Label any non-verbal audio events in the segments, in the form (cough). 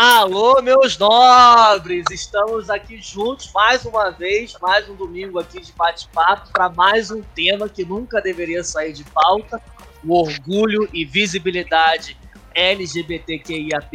Alô, meus nobres! Estamos aqui juntos mais uma vez, mais um domingo aqui de bate-papo para mais um tema que nunca deveria sair de pauta: o orgulho e visibilidade LGBTQIAP+.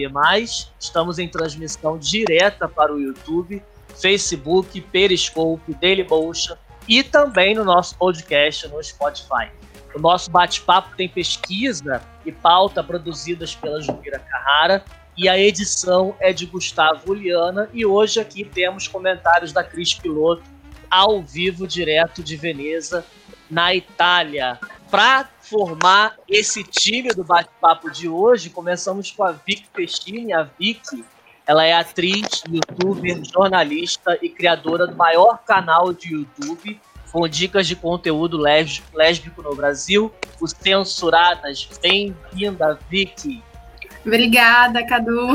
Estamos em transmissão direta para o YouTube, Facebook, Periscope, Dailymotion e também no nosso podcast no Spotify. O nosso bate-papo tem pesquisa e pauta produzidas pela Jumira Carrara e a edição é de Gustavo Liana. E hoje aqui temos comentários da Cris Piloto ao vivo, direto de Veneza, na Itália. Para formar esse time do bate-papo de hoje, começamos com a Vicky Pestini. A Vicky ela é atriz, youtuber, jornalista e criadora do maior canal de YouTube com dicas de conteúdo lésbico no Brasil, os Censuradas. Bem-vinda, Vicky! Obrigada, Cadu.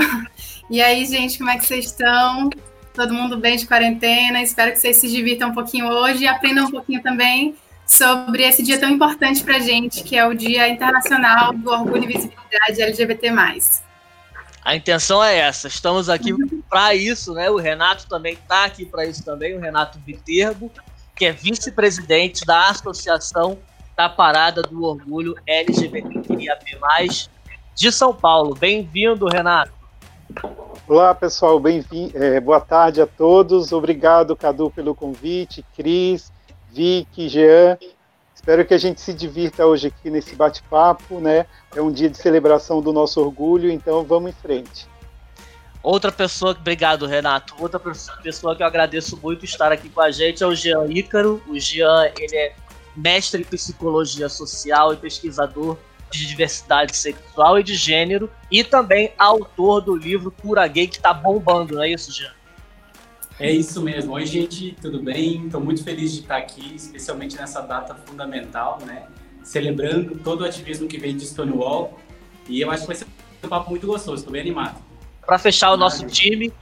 E aí, gente, como é que vocês estão? Todo mundo bem de quarentena? Espero que vocês se divirtam um pouquinho hoje e aprendam um pouquinho também sobre esse dia tão importante para a gente, que é o Dia Internacional do Orgulho e Visibilidade LGBT+. A intenção é essa. Estamos aqui para isso, né? O Renato também está aqui para isso também, o Renato Viterbo, que é vice-presidente da Associação da Parada do Orgulho LGBTQIAP+, de São Paulo. Bem-vindo, Renato. Olá, pessoal. Bem-vindo. É, boa tarde a todos. Obrigado, Cadu, pelo convite. Cris, Vicky, Jean. Espero que a gente se divirta hoje aqui nesse bate-papo, né? É um dia de celebração do nosso orgulho, então vamos em frente. Outra pessoa, obrigado Renato. Outra pessoa que eu agradeço muito estar aqui com a gente é o Jean Ícaro. O Jean, ele é mestre em psicologia social e pesquisador de diversidade sexual e de gênero, e também autor do livro Cura Gay, que está bombando, não é isso, Jean? É isso mesmo. Oi, gente, tudo bem? Estou muito feliz de estar aqui, especialmente nessa data fundamental, né? Celebrando todo o ativismo que vem de Stonewall. E eu acho que vai ser um papo muito gostoso, estou bem animado. Para fechar o nosso time,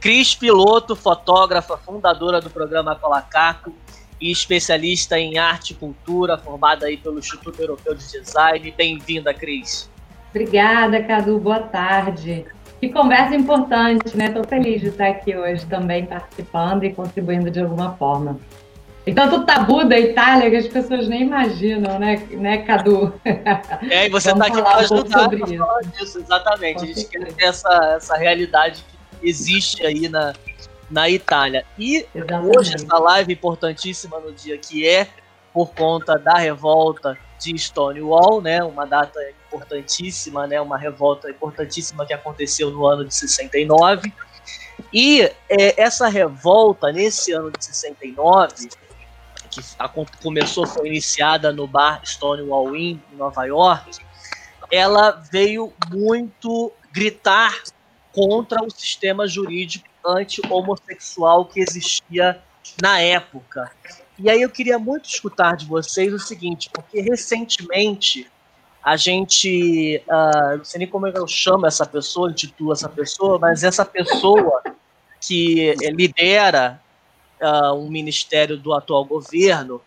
Cris Piloto, fotógrafa, fundadora do programa Colacaco, e especialista em arte e cultura, formada aí pelo Instituto Europeu de Design. Bem-vinda, Cris. Obrigada, Cadu. Boa tarde. Que conversa importante, né? Estou feliz de estar aqui hoje também participando e contribuindo de alguma forma. E tanto tabu da Itália que as pessoas nem imaginam, né, né Cadu? É, e você está aqui para ajudar sobre isso. Disso, exatamente. Com a gente quer ter essa, essa realidade que existe aí na, na Itália. E Exatamente. hoje essa live importantíssima no dia que é por conta da revolta de Stonewall, né? Uma data importantíssima, né? Uma revolta importantíssima que aconteceu no ano de 69. E é, essa revolta nesse ano de 69, que a, começou, foi iniciada no bar Stonewall Inn, em Nova York, ela veio muito gritar contra o sistema jurídico anti-homossexual que existia na época. E aí eu queria muito escutar de vocês o seguinte, porque recentemente a gente, uh, não sei nem como eu chamo essa pessoa, intitulo essa pessoa, mas essa pessoa que lidera uh, um ministério do atual governo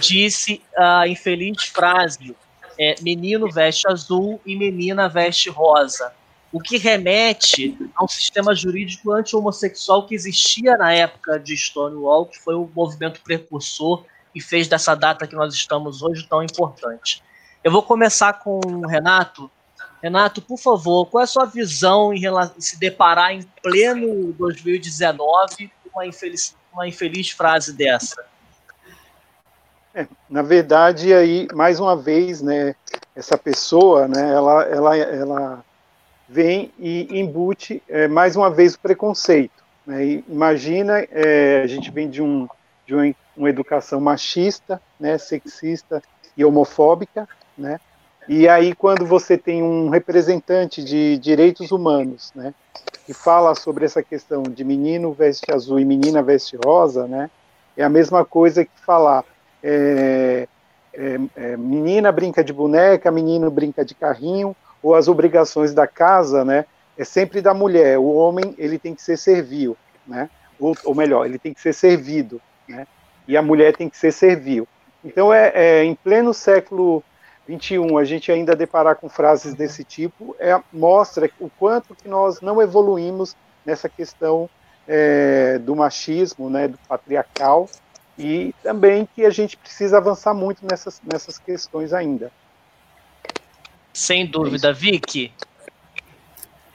disse a infeliz frase: é, menino veste azul e menina veste rosa o que remete a um sistema jurídico anti-homossexual que existia na época de Stonewall, que foi o movimento precursor e fez dessa data que nós estamos hoje tão importante. Eu vou começar com o Renato. Renato, por favor, qual é a sua visão em relação se deparar em pleno 2019 com uma infeliz, uma infeliz frase dessa? É, na verdade, aí mais uma vez, né, essa pessoa, né, ela, ela, ela vem e embute é, mais uma vez o preconceito. Né? imagina, é, a gente vem de, um, de uma, uma, educação machista, né, sexista e homofóbica, né? E aí quando você tem um representante de direitos humanos, né, que fala sobre essa questão de menino veste azul e menina veste rosa, né, é a mesma coisa que falar é, é, é menina brinca de boneca, menino brinca de carrinho, ou as obrigações da casa, né, é sempre da mulher. O homem ele tem que ser servil, né? Ou, ou melhor, ele tem que ser servido, né? E a mulher tem que ser servil. Então é, é em pleno século 21 a gente ainda deparar com frases desse tipo, é, mostra o quanto que nós não evoluímos nessa questão é, do machismo, né, do patriarcal, e também que a gente precisa avançar muito nessas, nessas questões ainda. Sem dúvida, Vicky.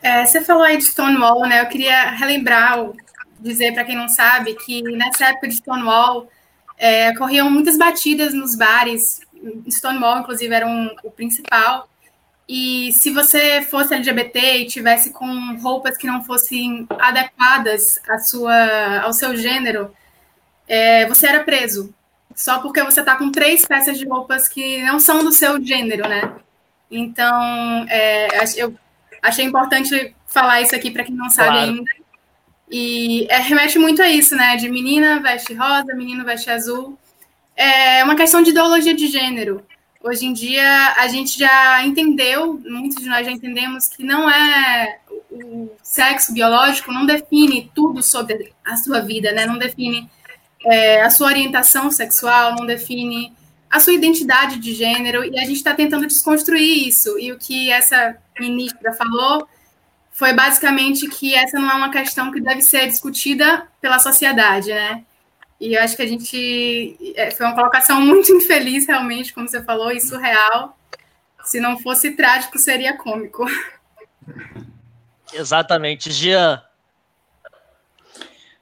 É, você falou aí de Stonewall, né? Eu queria relembrar, dizer para quem não sabe, que nessa época de Stonewall é, corriam muitas batidas nos bares. Stonewall, inclusive, era um, o principal. E se você fosse LGBT e tivesse com roupas que não fossem adequadas à sua, ao seu gênero, é, você era preso. Só porque você está com três peças de roupas que não são do seu gênero, né? Então, é, eu achei importante falar isso aqui para quem não sabe claro. ainda. E é, remete muito a isso, né? De menina veste rosa, menino veste azul. É uma questão de ideologia de gênero. Hoje em dia, a gente já entendeu, muitos de nós já entendemos que não é o sexo biológico não define tudo sobre a sua vida, né? Não define é, a sua orientação sexual, não define a sua identidade de gênero, e a gente está tentando desconstruir isso. E o que essa ministra falou foi basicamente que essa não é uma questão que deve ser discutida pela sociedade, né? E eu acho que a gente. É, foi uma colocação (laughs) muito infeliz, realmente, como você falou, e surreal. Se não fosse trágico, seria cômico. Exatamente. Jean.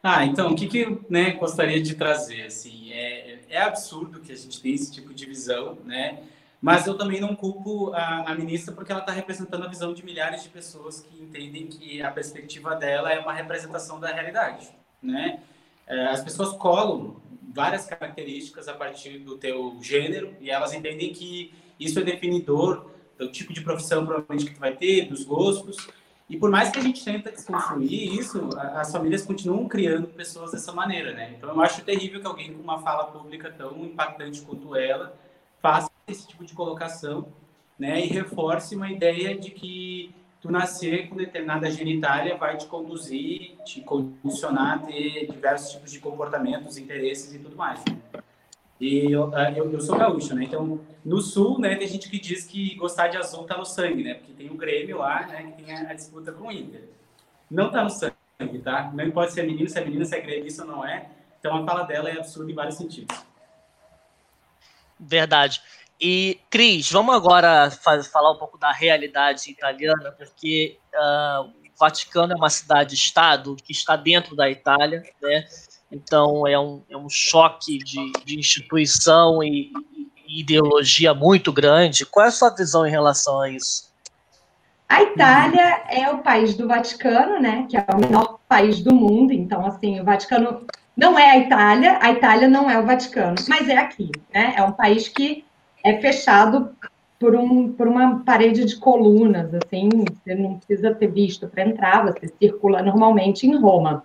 Ah, então, o que, que né, gostaria de trazer? Assim, é, é absurdo que a gente tenha esse tipo de visão, né? Mas eu também não culpo a, a ministra porque ela está representando a visão de milhares de pessoas que entendem que a perspectiva dela é uma representação da realidade, né? É, as pessoas colam várias características a partir do teu gênero e elas entendem que isso é definidor do tipo de profissão provavelmente que tu vai ter, dos gostos. E por mais que a gente tenta desconstruir isso, as famílias continuam criando pessoas dessa maneira, né? Então eu acho terrível que alguém com uma fala pública tão impactante quanto ela faça esse tipo de colocação, né? E reforce uma ideia de que tu nascer com determinada genitália vai te conduzir, te condicionar a ter diversos tipos de comportamentos, interesses e tudo mais. E eu, ah, eu, eu, sou gaúcho, né? Então, no sul, né, tem gente que diz que gostar de azul tá no sangue, né? Porque tem o Grêmio lá, né, que tem a, a disputa com o Inter. Não tá no sangue, tá? Não importa se é menino, se é menina, se é gremista ou não é. Então, a fala dela é absurda em vários sentidos. Verdade. E, Cris, vamos agora falar um pouco da realidade italiana, porque uh, o Vaticano é uma cidade-estado que está dentro da Itália, né? Então é um, é um choque de, de instituição e, e, ideologia muito grande. Qual é a sua visão em relação a isso? A Itália é o país do Vaticano, né? Que é o menor país do mundo. Então, assim, o Vaticano não é a Itália, a Itália não é o Vaticano, mas é aqui, né? É um país que é fechado por, um, por uma parede de colunas, assim, você não precisa ter visto para entrar, você circula normalmente em Roma.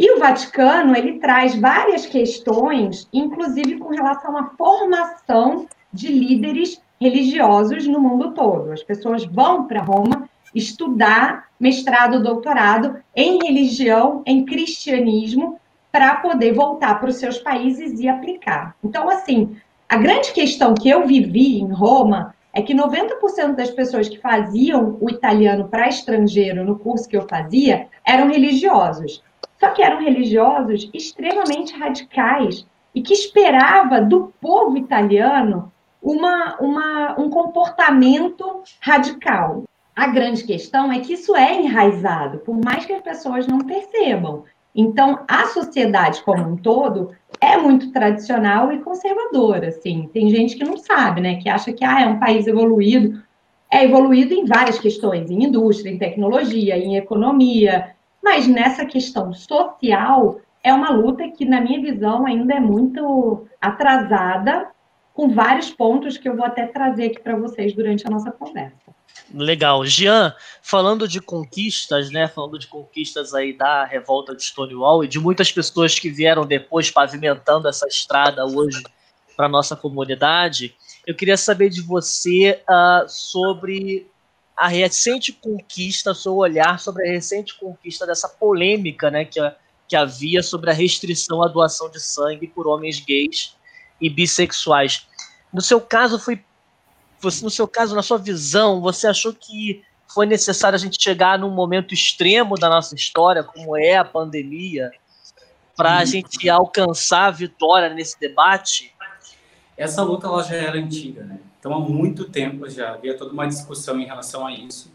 E o Vaticano, ele traz várias questões, inclusive com relação à formação de líderes religiosos no mundo todo. As pessoas vão para Roma estudar mestrado, doutorado em religião, em cristianismo, para poder voltar para os seus países e aplicar. Então, assim, a grande questão que eu vivi em Roma é que 90% das pessoas que faziam o italiano para estrangeiro no curso que eu fazia eram religiosos. Só que eram religiosos extremamente radicais e que esperava do povo italiano uma, uma, um comportamento radical. A grande questão é que isso é enraizado, por mais que as pessoas não percebam. Então, a sociedade como um todo é muito tradicional e conservadora, assim. Tem gente que não sabe, né, que acha que ah, é um país evoluído. É evoluído em várias questões, em indústria, em tecnologia, em economia, mas nessa questão social é uma luta que, na minha visão, ainda é muito atrasada, com vários pontos que eu vou até trazer aqui para vocês durante a nossa conversa. Legal. Jean, falando de conquistas, né? Falando de conquistas aí da revolta de Stonewall e de muitas pessoas que vieram depois pavimentando essa estrada hoje para nossa comunidade, eu queria saber de você uh, sobre a recente conquista, seu olhar sobre a recente conquista dessa polêmica, né? Que, que havia sobre a restrição à doação de sangue por homens gays e bissexuais. No seu caso, foi você, no seu caso, na sua visão, você achou que foi necessário a gente chegar num momento extremo da nossa história, como é a pandemia, para a gente alcançar a vitória nesse debate? Essa luta ela já era antiga, né? Então, há muito tempo já havia toda uma discussão em relação a isso.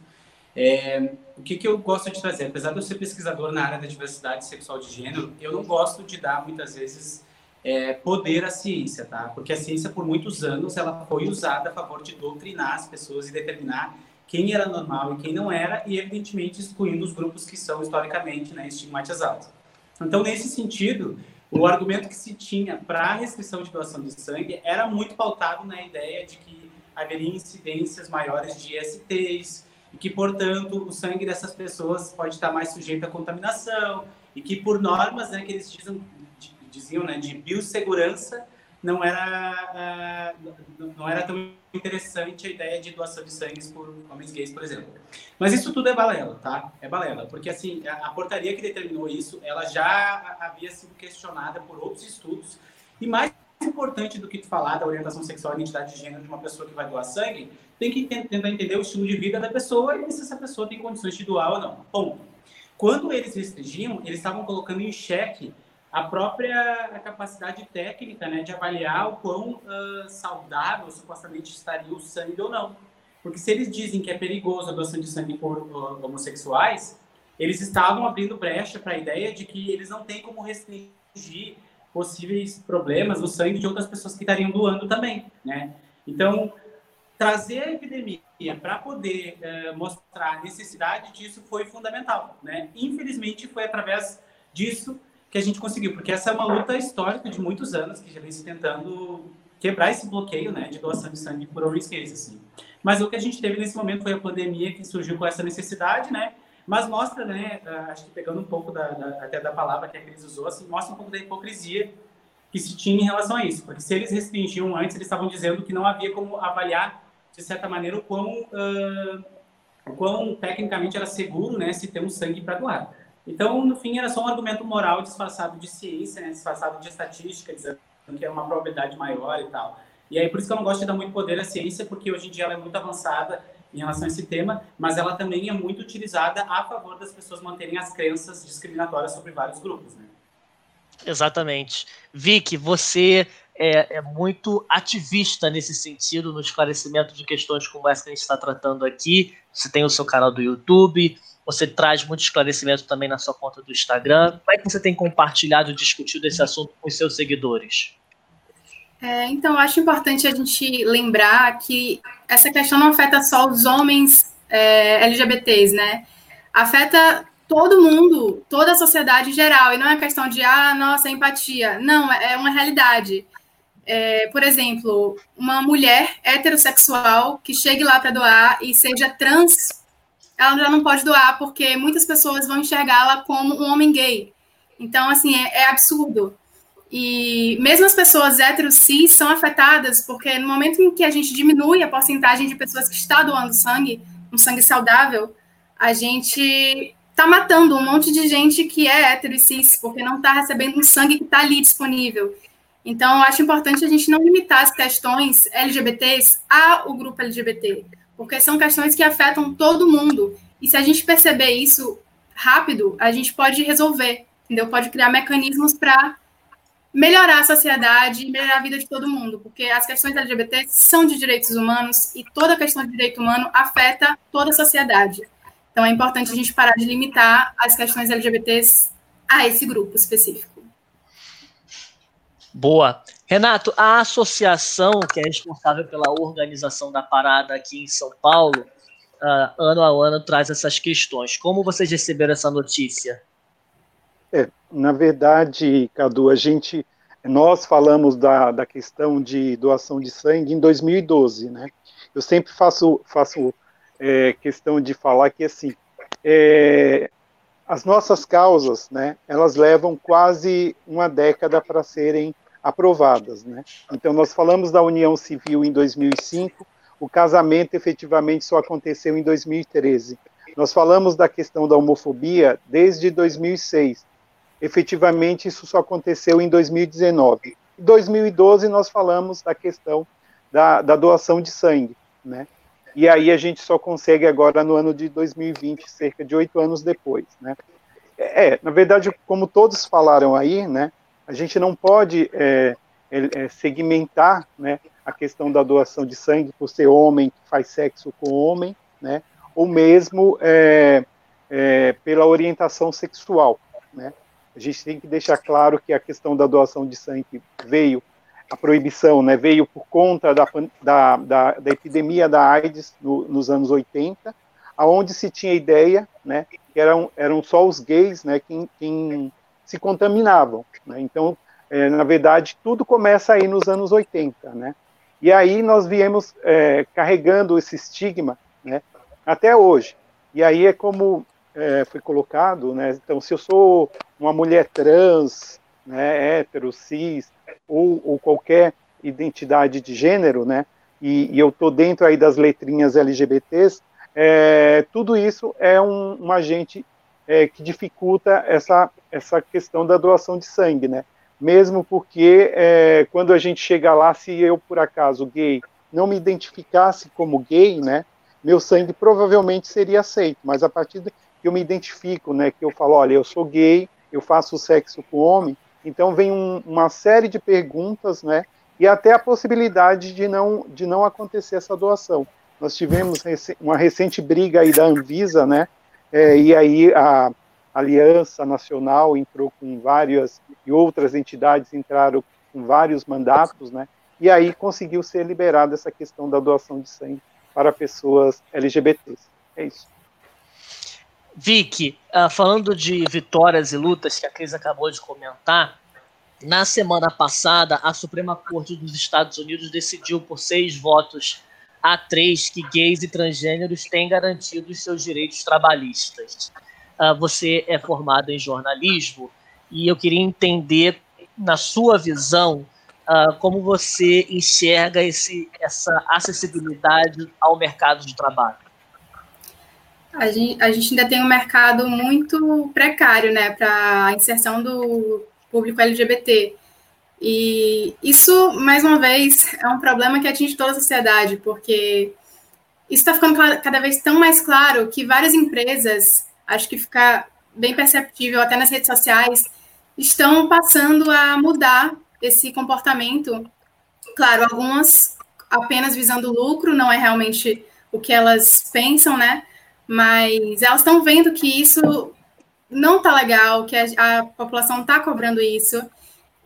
É, o que, que eu gosto de trazer? Apesar de eu ser pesquisador na área da diversidade sexual de gênero, eu não gosto de dar, muitas vezes, é, poder à ciência, tá? Porque a ciência, por muitos anos, ela foi usada a favor de doutrinar as pessoas e determinar quem era normal e quem não era, e, evidentemente, excluindo os grupos que são, historicamente, né, estigmatizados. Então, nesse sentido, o argumento que se tinha para a restrição de doação de sangue era muito pautado na ideia de que haveria incidências maiores de STs e que, portanto, o sangue dessas pessoas pode estar mais sujeito à contaminação e que, por normas né, que eles dizem, diziam né, de biossegurança, não era, uh, não era tão interessante a ideia de doação de sangue por homens gays, por exemplo. Mas isso tudo é balela, tá? É balela, porque assim, a, a portaria que determinou isso, ela já havia sido questionada por outros estudos, e mais importante do que falar da orientação sexual e identidade de gênero de uma pessoa que vai doar sangue, tem que tentar entender o estilo de vida da pessoa e se essa pessoa tem condições de doar ou não. Ponto. Quando eles restringiam, eles estavam colocando em xeque a própria capacidade técnica né, de avaliar o quão uh, saudável supostamente estaria o sangue ou não. Porque se eles dizem que é perigoso a doação de sangue por uh, homossexuais, eles estavam abrindo brecha para a ideia de que eles não têm como restringir possíveis problemas no sangue de outras pessoas que estariam doando também, né? Então, trazer a epidemia para poder uh, mostrar a necessidade disso foi fundamental, né? Infelizmente, foi através disso que a gente conseguiu, porque essa é uma luta histórica de muitos anos que já vem se tentando quebrar esse bloqueio, né, de doação de sangue por homens assim. Mas o que a gente teve nesse momento foi a pandemia que surgiu com essa necessidade, né, mas mostra, né, acho que pegando um pouco da, da, até da palavra que a Cris usou, assim, mostra um pouco da hipocrisia que se tinha em relação a isso, porque se eles restringiam antes, eles estavam dizendo que não havia como avaliar, de certa maneira, o quão, uh, o quão tecnicamente era seguro, né, se ter um sangue para doar. Então, no fim, era só um argumento moral disfarçado de ciência, né? disfarçado de estatística, dizendo que é uma probabilidade maior e tal. E aí, por isso que eu não gosto de dar muito poder à ciência, porque hoje em dia ela é muito avançada em relação a esse tema, mas ela também é muito utilizada a favor das pessoas manterem as crenças discriminatórias sobre vários grupos, né? Exatamente. Vicky, você é, é, muito ativista nesse sentido, no esclarecimento de questões como essa que a gente está tratando aqui. Você tem o seu canal do YouTube, você traz muito esclarecimento também na sua conta do Instagram. Como é que você tem compartilhado e discutido esse assunto com os seus seguidores? É, então, acho importante a gente lembrar que essa questão não afeta só os homens é, LGBTs, né? Afeta todo mundo, toda a sociedade em geral, e não é questão de, ah, nossa, empatia. Não, é uma realidade. É, por exemplo, uma mulher heterossexual que chegue lá para doar e seja trans ela já não pode doar porque muitas pessoas vão enxergá-la como um homem gay. Então, assim, é, é, absurdo. E mesmo as pessoas héteros cis são afetadas porque no momento em que a gente diminui a porcentagem de pessoas que está doando sangue, um sangue saudável, a gente está matando um monte de gente que é hétero e cis porque não está recebendo um sangue que está ali disponível. Então, eu acho importante a gente não limitar as questões LGBTs ao grupo LGBT porque são questões que afetam todo mundo. E se a gente perceber isso rápido, a gente pode resolver, entendeu? Pode criar mecanismos para melhorar a sociedade e melhorar a vida de todo mundo, porque as questões LGBT são de direitos humanos e toda questão de direito humano afeta toda a sociedade. Então é importante a gente parar de limitar as questões LGBTs a esse grupo específico. Boa. Renato, a associação que é responsável pela organização da parada aqui em São Paulo, uh, ano a ano traz essas questões. Como vocês receberam essa notícia? É, na verdade, Cadu, a gente, nós falamos da, da questão de doação de sangue em 2012, né? Eu sempre faço, faço é, questão de falar que assim, é, as nossas causas, né? Elas levam quase uma década para serem aprovadas. Né? Então, nós falamos da união civil em 2005, o casamento efetivamente só aconteceu em 2013. Nós falamos da questão da homofobia desde 2006. Efetivamente, isso só aconteceu em 2019. Em 2012, nós falamos da questão da, da doação de sangue. né? E aí a gente só consegue agora no ano de 2020, cerca de oito anos depois, né? É, na verdade, como todos falaram aí, né? A gente não pode é, é, é, segmentar, né? A questão da doação de sangue por ser homem que faz sexo com homem, né? Ou mesmo é, é, pela orientação sexual, né? A gente tem que deixar claro que a questão da doação de sangue veio a proibição né, veio por conta da, da, da, da epidemia da AIDS no, nos anos 80, aonde se tinha ideia né, que eram, eram só os gays né, quem, quem se contaminavam. Né, então, é, na verdade, tudo começa aí nos anos 80. Né, e aí nós viemos é, carregando esse estigma né, até hoje. E aí é como é, foi colocado, né, então se eu sou uma mulher trans, né, hétero, cis, ou, ou qualquer identidade de gênero, né, e, e eu estou dentro aí das letrinhas LGBTs, é, tudo isso é um, um agente é, que dificulta essa, essa questão da doação de sangue, né, mesmo porque é, quando a gente chega lá, se eu, por acaso, gay, não me identificasse como gay, né, meu sangue provavelmente seria aceito, mas a partir que eu me identifico, né, que eu falo, olha, eu sou gay, eu faço sexo com homem, então vem um, uma série de perguntas, né? E até a possibilidade de não, de não acontecer essa doação. Nós tivemos uma recente briga aí da Anvisa, né? É, e aí a Aliança Nacional entrou com várias e outras entidades entraram com vários mandatos, né? E aí conseguiu ser liberada essa questão da doação de sangue para pessoas LGBTs. É isso. Vicky, uh, falando de vitórias e lutas que a Cris acabou de comentar, na semana passada a Suprema Corte dos Estados Unidos decidiu por seis votos a três que gays e transgêneros têm garantido os seus direitos trabalhistas. Uh, você é formado em jornalismo e eu queria entender, na sua visão, uh, como você enxerga esse, essa acessibilidade ao mercado de trabalho a gente, a gente ainda tem um mercado muito precário, né, para a inserção do público LGBT. E isso, mais uma vez, é um problema que atinge toda a sociedade, porque isso está ficando cada vez tão mais claro que várias empresas, acho que fica bem perceptível até nas redes sociais, estão passando a mudar esse comportamento. Claro, algumas apenas visando lucro, não é realmente o que elas pensam, né? mas elas estão vendo que isso não está legal, que a, a população está cobrando isso,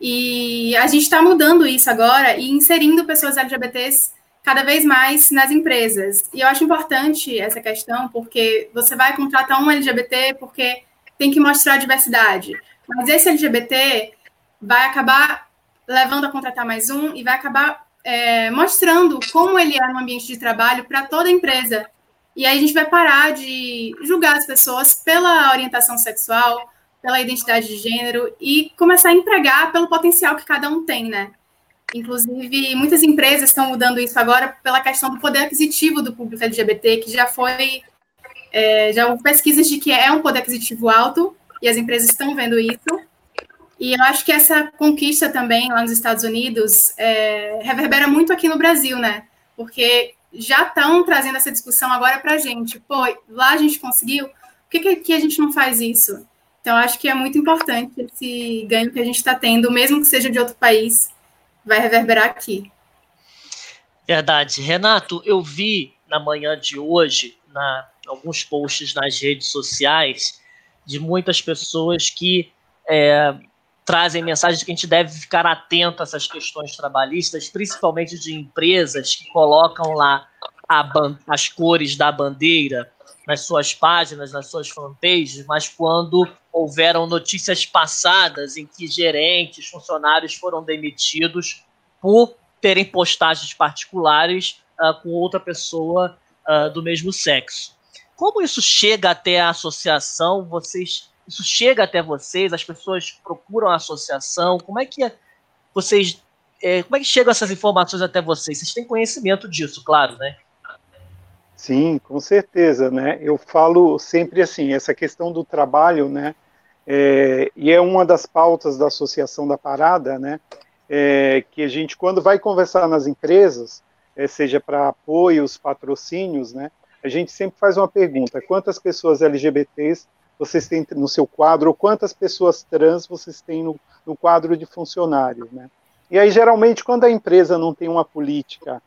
e a gente está mudando isso agora e inserindo pessoas LGBTs cada vez mais nas empresas. E eu acho importante essa questão, porque você vai contratar um LGBT porque tem que mostrar a diversidade. Mas esse LGBT vai acabar levando a contratar mais um e vai acabar é, mostrando como ele é no ambiente de trabalho para toda a empresa. E aí a gente vai parar de julgar as pessoas pela orientação sexual, pela identidade de gênero e começar a empregar pelo potencial que cada um tem, né? Inclusive, muitas empresas estão mudando isso agora pela questão do poder aquisitivo do público LGBT, que já foi. É, já houve pesquisas de que é um poder aquisitivo alto, e as empresas estão vendo isso. E eu acho que essa conquista também lá nos Estados Unidos é, reverbera muito aqui no Brasil, né? Porque já estão trazendo essa discussão agora para a gente. Pô, lá a gente conseguiu, por que, que a gente não faz isso? Então, acho que é muito importante esse ganho que a gente está tendo, mesmo que seja de outro país, vai reverberar aqui. Verdade. Renato, eu vi na manhã de hoje, na, alguns posts nas redes sociais, de muitas pessoas que é, trazem mensagens que a gente deve ficar atento a essas questões trabalhistas, principalmente de empresas que colocam lá as cores da bandeira nas suas páginas, nas suas fanpages, mas quando houveram notícias passadas em que gerentes, funcionários foram demitidos por terem postagens particulares uh, com outra pessoa uh, do mesmo sexo. Como isso chega até a associação? Vocês isso chega até vocês? As pessoas procuram a associação? Como é que é, vocês. É, como é que chegam essas informações até vocês? Vocês têm conhecimento disso, claro, né? Sim, com certeza, né? Eu falo sempre assim, essa questão do trabalho, né? É, e é uma das pautas da Associação da Parada, né? É, que a gente, quando vai conversar nas empresas, é, seja para apoios, patrocínios, né, a gente sempre faz uma pergunta: quantas pessoas LGBTs vocês têm no seu quadro, ou quantas pessoas trans vocês têm no, no quadro de funcionários, né? E aí, geralmente, quando a empresa não tem uma política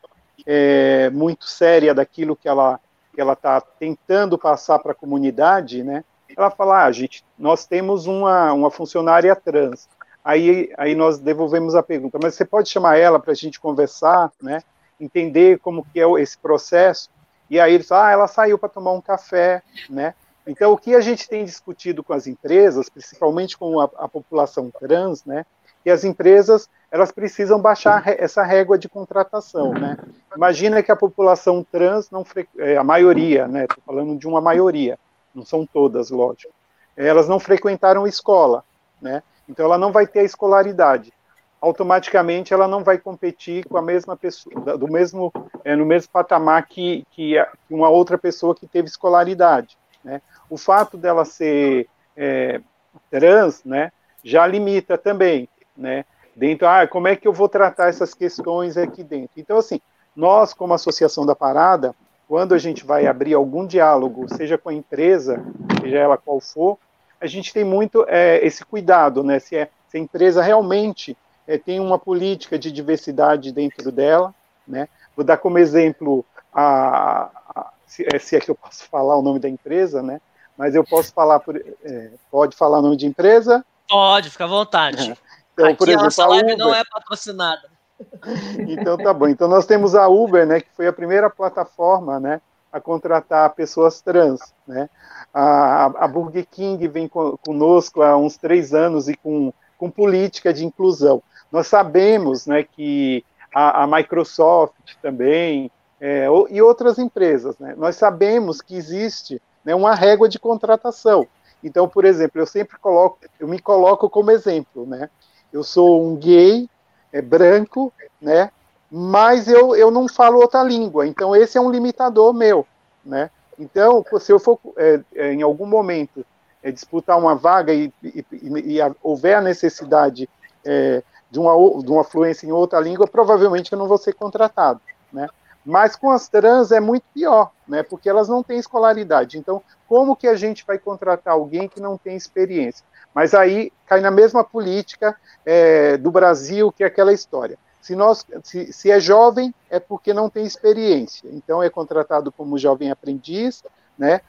é, muito séria daquilo que ela que ela está tentando passar para a comunidade, né? Ela fala, ah, gente, nós temos uma, uma funcionária trans. Aí, aí nós devolvemos a pergunta, mas você pode chamar ela para a gente conversar, né? Entender como que é esse processo. E aí eles ah, ela saiu para tomar um café, né? Então, o que a gente tem discutido com as empresas, principalmente com a, a população trans, né? Que as empresas elas precisam baixar essa régua de contratação, né? Imagina que a população trans não é, a maioria, né? Estou falando de uma maioria, não são todas, lógico. Elas não frequentaram escola, né? Então ela não vai ter a escolaridade. Automaticamente ela não vai competir com a mesma pessoa, do mesmo, é, no mesmo patamar que, que uma outra pessoa que teve escolaridade. Né? O fato dela ser é, trans, né, já limita também, né? Dentro, ah, como é que eu vou tratar essas questões aqui dentro? Então, assim, nós, como Associação da Parada, quando a gente vai abrir algum diálogo, seja com a empresa, seja ela qual for, a gente tem muito é, esse cuidado, né? Se, é, se a empresa realmente é, tem uma política de diversidade dentro dela, né? Vou dar como exemplo a, a se, é, se, é que eu posso (laughs) falar o nome da empresa, né? Mas eu posso falar por, é, pode falar o nome de empresa? Pode, fica à vontade. (laughs) É. Então, Aqui por exemplo, a nossa live Uber, não é patrocinada. (laughs) Então tá bom. Então nós temos a Uber, né, que foi a primeira plataforma, né, a contratar pessoas trans, né. A, a Burger King vem conosco há uns três anos e com, com política de inclusão. Nós sabemos, né, que a, a Microsoft também é, e outras empresas, né, nós sabemos que existe né, uma régua de contratação. Então, por exemplo, eu sempre coloco, eu me coloco como exemplo, né? Eu sou um gay é branco, né? Mas eu, eu não falo outra língua, então esse é um limitador meu, né? Então, se eu for é, é, em algum momento é, disputar uma vaga e, e, e, e houver a necessidade é, de, uma, de uma fluência em outra língua, provavelmente eu não vou ser contratado, né? Mas com as trans é muito pior, né? Porque elas não têm escolaridade. Então, como que a gente vai contratar alguém que não tem experiência? Mas aí cai na mesma política é, do Brasil, que é aquela história. Se, nós, se, se, é jovem, é porque não tem experiência. Então é contratado como jovem aprendiz, né?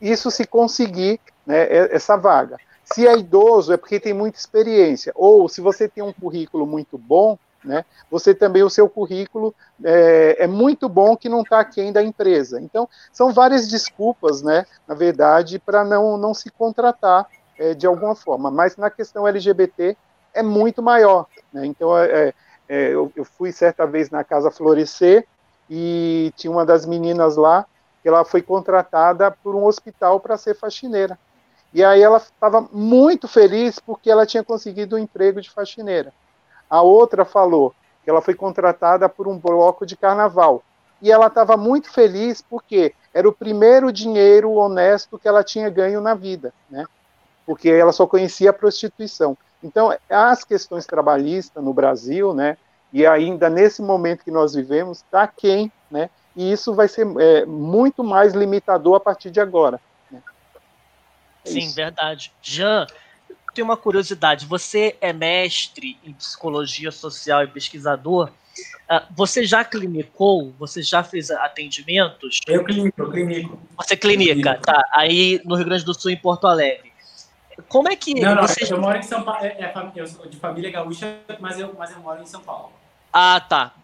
Isso se conseguir né, essa vaga. Se é idoso, é porque tem muita experiência. Ou se você tem um currículo muito bom, né? Você também, o seu currículo é, é muito bom que não está aquém da empresa. Então, são várias desculpas, né, na verdade, para não, não se contratar é, de alguma forma. Mas na questão LGBT é muito maior. Né? Então, é, é, é, eu, eu, fui certa vez na Casa Florescer e tinha uma das meninas lá que ela foi contratada por um hospital para ser faxineira. E aí ela estava muito feliz porque ela tinha conseguido um emprego de faxineira. A outra falou que ela foi contratada por um bloco de carnaval. E ela estava muito feliz porque era o primeiro dinheiro honesto que ela tinha ganho na vida, né? Porque ela só conhecia a prostituição. Então, as questões trabalhistas no Brasil, né, e ainda nesse momento que nós vivemos, está quem, né, e isso vai ser é, muito mais limitador a partir de agora. Né. É Sim, isso. verdade. Jean, tenho uma curiosidade. Você é mestre em psicologia social e pesquisador. Uh, você já clinicou? Você já fez atendimentos? Eu clinico, eu clinico. Você clinica, tá. Aí no Rio Grande do Sul, em Porto Alegre. Como é que. Não, não, eu moro em São Paulo. É, é, eu sou de família gaúcha, mas eu, mas eu moro em São Paulo. Ah, tá.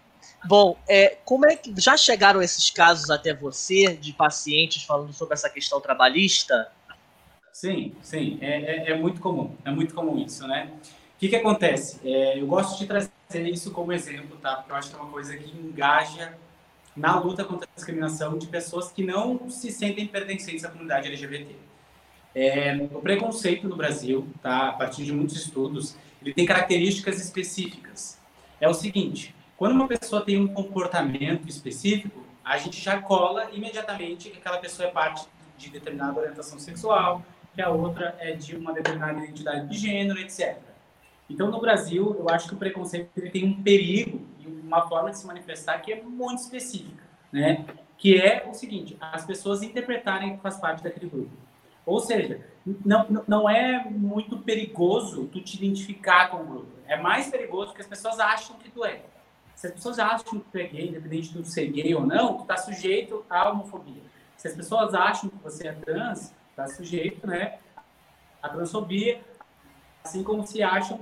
Bom, é, como é que. Já chegaram esses casos até você, de pacientes falando sobre essa questão trabalhista? Sim, sim. É, é, é muito comum. É muito comum isso, né? O que, que acontece? É, eu gosto de trazer isso como exemplo, tá? Porque eu acho que é uma coisa que engaja na luta contra a discriminação de pessoas que não se sentem pertencentes à comunidade LGBT. É, o preconceito no Brasil, tá, a partir de muitos estudos, ele tem características específicas. É o seguinte, quando uma pessoa tem um comportamento específico, a gente já cola imediatamente que aquela pessoa é parte de determinada orientação sexual, que a outra é de uma determinada identidade de gênero, etc. Então, no Brasil, eu acho que o preconceito ele tem um perigo e uma forma de se manifestar que é muito específica, né? Que é o seguinte, as pessoas interpretarem que faz parte daquele grupo. Ou seja, não, não é muito perigoso tu te identificar com o grupo. É mais perigoso que as pessoas acham que tu é. Se as pessoas acham que tu é gay, independente de ser gay ou não, tu está sujeito à homofobia. Se as pessoas acham que você é trans, está sujeito né, à transfobia, assim como se acham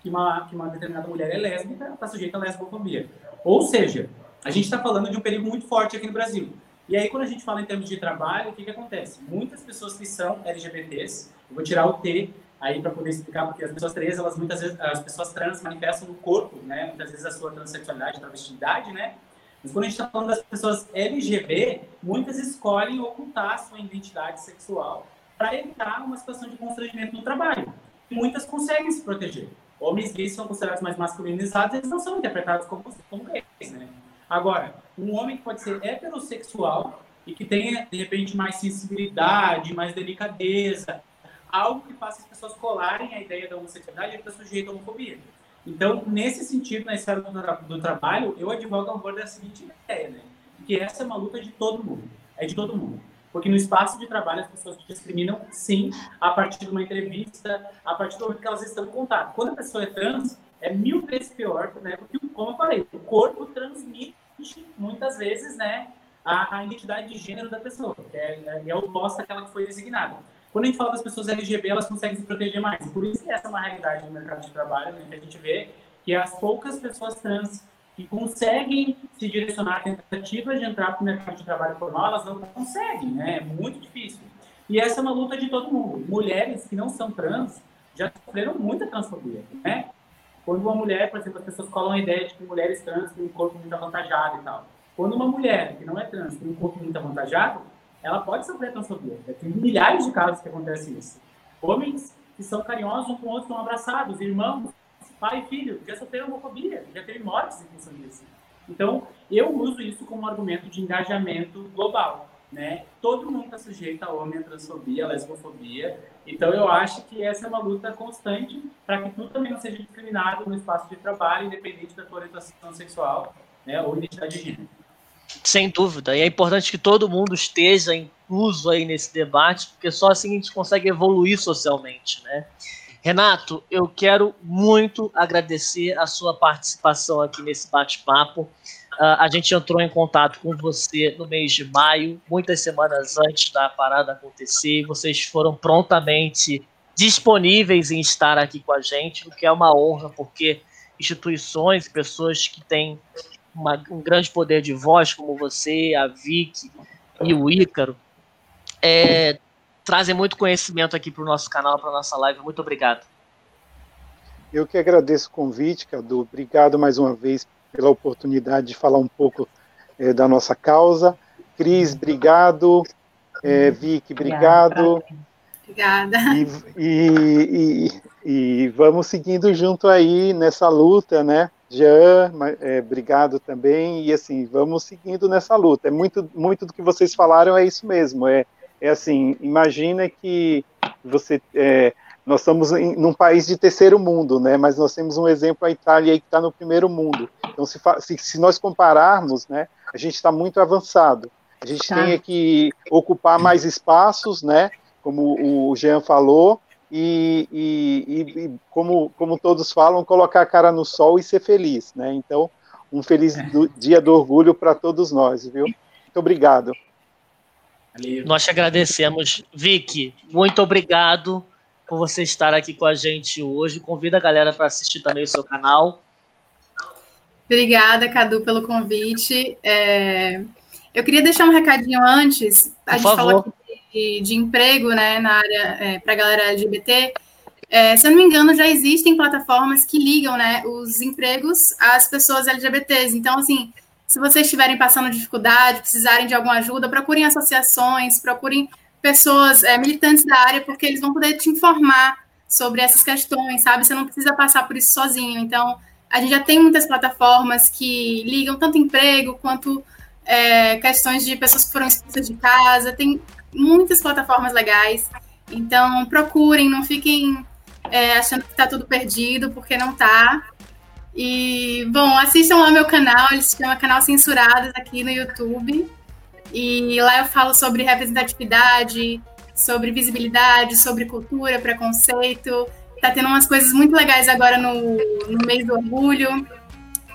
que uma, que uma determinada mulher é lésbica, está sujeita à lesbofobia. Ou seja, a gente está falando de um perigo muito forte aqui no Brasil. E aí, quando a gente fala em termos de trabalho, o que, que acontece? Muitas pessoas que são LGBTs, eu vou tirar o T aí para poder explicar, porque as pessoas trans, elas muitas vezes, as pessoas trans manifestam no corpo, né? Muitas vezes a sua transexualidade, travestilidade, né? Mas quando a gente está falando das pessoas LGBT, muitas escolhem ocultar a sua identidade sexual para evitar uma situação de constrangimento no trabalho. Muitas conseguem se proteger. Homens gays são considerados mais masculinizados, eles não são interpretados como, como gays, né? Agora, um homem que pode ser heterossexual e que tenha, de repente, mais sensibilidade, mais delicadeza, algo que faça as pessoas colarem a ideia da homossexualidade, ele está sujeito à homofobia. Então, nesse sentido, na esfera do, do, trabalho, eu advogo a favor da seguinte ideia, né? Que essa é uma luta de todo mundo. É de todo mundo. Porque no espaço de trabalho as pessoas discriminam, sim, a partir de uma entrevista, a partir do momento que elas estão em contato. Quando a pessoa é trans, é mil vezes pior, né? Porque, como eu falei, o corpo transmite muitas vezes, né? A, a identidade de gênero da pessoa, que é, é, é oposta àquela que foi designada. Quando a gente fala das pessoas LGBT, elas conseguem se proteger mais. Por isso que essa é uma realidade no mercado de trabalho, né, que a gente vê que as poucas pessoas trans que conseguem se direcionar a tentativas de entrar para o mercado de trabalho formal, elas não conseguem, né? É muito difícil. E essa é uma luta de todo mundo. Mulheres que não são trans já sofreram muita transfobia, né? Quando uma mulher, por exemplo, as pessoas colam a ideia de que mulheres trans têm um corpo muito avantajado e tal. Quando uma mulher que não é trans tem um corpo muito avantajado, ela pode sofrer transfobia. Tem milhares de casos que acontece isso. Homens que são carinhosos um com o outro, estão abraçados, irmãos, pai e filho, já sofreram homofobia, já teve mortes em função disso. Então, eu uso isso como um argumento de engajamento global. Né? Todo mundo está sujeito a homem, a transfobia, a lesbofobia. Então, eu acho que essa é uma luta constante para que tu também não seja discriminado no espaço de trabalho, independente da tua orientação sexual né, ou identidade de gênero. Sem dúvida. E é importante que todo mundo esteja incluso aí nesse debate, porque só assim a gente consegue evoluir socialmente, né? Renato, eu quero muito agradecer a sua participação aqui nesse bate-papo. Uh, a gente entrou em contato com você no mês de maio, muitas semanas antes da parada acontecer, vocês foram prontamente disponíveis em estar aqui com a gente, o que é uma honra, porque instituições pessoas que têm uma, um grande poder de voz, como você, a Vicky e o Ícaro, é, trazem muito conhecimento aqui para o nosso canal, para a nossa live. Muito obrigado. Eu que agradeço o convite, Cadu. Obrigado mais uma vez pela oportunidade de falar um pouco é, da nossa causa. Cris, obrigado. É, Vicky, obrigado. Obrigada. E, e, e, e, vamos seguindo junto aí nessa luta, né? Jean, é, obrigado também. E assim, vamos seguindo nessa luta. É muito, muito do que vocês falaram é isso mesmo. É, é assim, imagina que você. É, nós estamos em num país de terceiro mundo, né? Mas nós temos um exemplo a Itália aí que está no primeiro mundo. Então, se, se, se, nós compararmos, né? A gente está muito avançado. A gente tá. tem que ocupar mais espaços, né? Como o Jean falou, e, e, e, como, como todos falam, colocar a cara no sol e ser feliz, né? Então, um feliz é. do, dia do orgulho para todos nós, viu? Muito obrigado. Nós te agradecemos, Vicky. Muito obrigado por você estar aqui com a gente hoje. Convida a galera para assistir também o seu canal. Obrigada, Cadu, pelo convite. É... Eu queria deixar um recadinho antes. A por gente favor. falou de, de emprego né, na área é, para a galera LGBT, é, se eu não me engano, já existem plataformas que ligam né, os empregos às pessoas LGBTs. Então, assim, se vocês estiverem passando dificuldade, precisarem de alguma ajuda, procurem associações, procurem pessoas é, militantes da área, porque eles vão poder te informar sobre essas questões, sabe? Você não precisa passar por isso sozinho. Então, a gente já tem muitas plataformas que ligam tanto emprego quanto é, questões de pessoas que foram expulsas de casa. Tem muitas plataformas legais. Então, procurem, não fiquem é, achando que está tudo perdido, porque não está. E, bom, assistam lá meu canal, ele se chama Canal Censurados aqui no YouTube. E lá eu falo sobre representatividade, sobre visibilidade, sobre cultura, preconceito. Tá tendo umas coisas muito legais agora no, no mês do orgulho.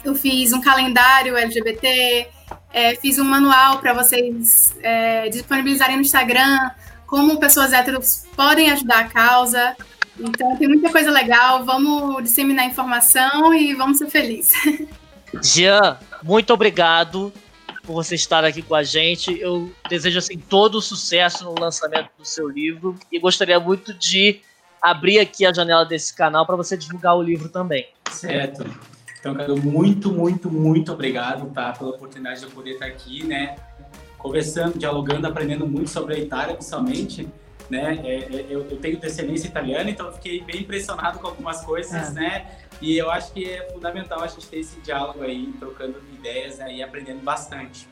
Eu fiz um calendário LGBT, é, fiz um manual para vocês é, disponibilizarem no Instagram como pessoas héteros podem ajudar a causa. Então tem muita coisa legal. Vamos disseminar informação e vamos ser felizes. (laughs) Jean, muito obrigado por você estar aqui com a gente. Eu desejo assim todo o sucesso no lançamento do seu livro e gostaria muito de abrir aqui a janela desse canal para você divulgar o livro também. Certo. Então, Cadu, muito, muito, muito obrigado, tá, pela oportunidade de eu poder estar aqui, né, conversando, dialogando, aprendendo muito sobre a Itália, principalmente, né, é, é, eu, eu, tenho descendência italiana, então fiquei bem impressionado com algumas coisas, é. né, e eu acho que é fundamental a gente ter esse diálogo aí, trocando ideias né, e aprendendo bastante.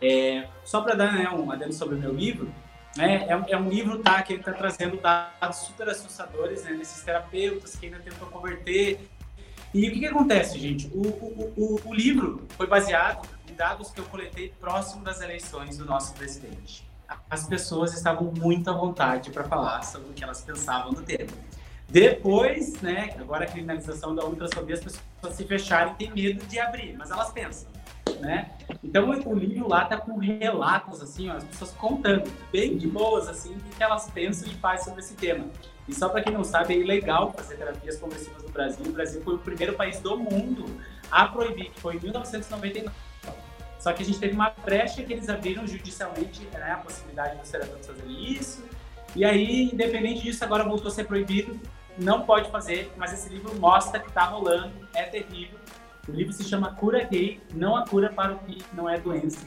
É, só para dar né, um adendo sobre o meu livro, né, é, é, um livro tá, que está trazendo dados super assustadores né, nesses terapeutas que ainda tentam converter e o que, que acontece, gente? O, o, o, o, livro foi baseado em dados que eu coletei próximo das eleições do nosso presidente. As pessoas estavam muito à vontade para falar sobre o que elas pensavam do tema. Depois, né, agora a criminalização da ultrassomia, as pessoas se fecharem e têm medo de abrir, mas elas pensam, né? Então o livro lá tá com relatos, assim, ó, as pessoas contando, bem de boas, assim, o que elas pensam e fazem sobre esse tema. E só para quem não sabe, é ilegal fazer terapias conversivas no Brasil. O Brasil foi o primeiro país do mundo a proibir, que foi em 1999. Só que a gente teve uma brecha que eles abriram judicialmente né, a possibilidade dos terapeutas fazerem isso. E aí, independente disso, agora voltou a ser proibido. Não pode fazer, mas esse livro mostra que está rolando, é terrível. O livro se chama Cura Gay, não a cura para o que não é doença.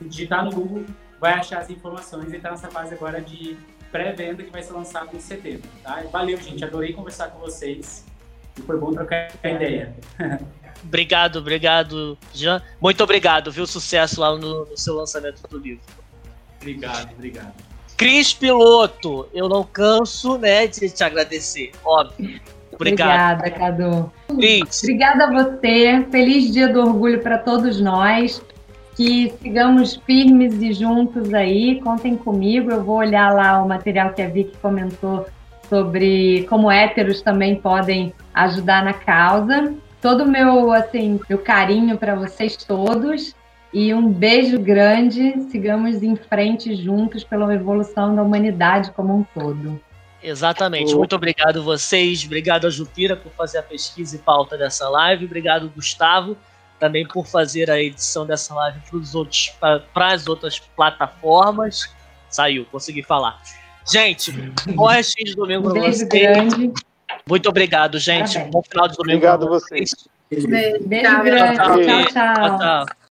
Digitar no Google, vai achar as informações e está nessa fase agora de pré-venda que vai ser lançado em setembro. Tá? Valeu, gente. Adorei conversar com vocês. E foi bom trocar ideia. (laughs) obrigado, obrigado, Jean. Muito obrigado, viu? Sucesso lá no, no seu lançamento do livro. Obrigado, obrigado. Cris Piloto, eu não canso né, de te agradecer, óbvio. Obrigado. Obrigada, Cadu. Cris. Obrigada a você. Feliz Dia do Orgulho para todos nós que sigamos firmes e juntos aí. Contem comigo, eu vou olhar lá o material que a Vicky comentou sobre como héteros também podem ajudar na causa. Todo o meu, assim, meu carinho para vocês todos e um beijo grande. Sigamos em frente juntos pela evolução da humanidade como um todo. Exatamente. Muito obrigado vocês. Obrigado a Jupira por fazer a pesquisa e pauta dessa live. Obrigado, Gustavo também por fazer a edição dessa live para as outras plataformas. Saiu, consegui falar. Gente, restinho de domingo para vocês. Grande. Muito obrigado, gente. Parabéns. Bom final de domingo. Obrigado a vocês. Beijo, Beijo grande. tchau. tchau. tchau, tchau.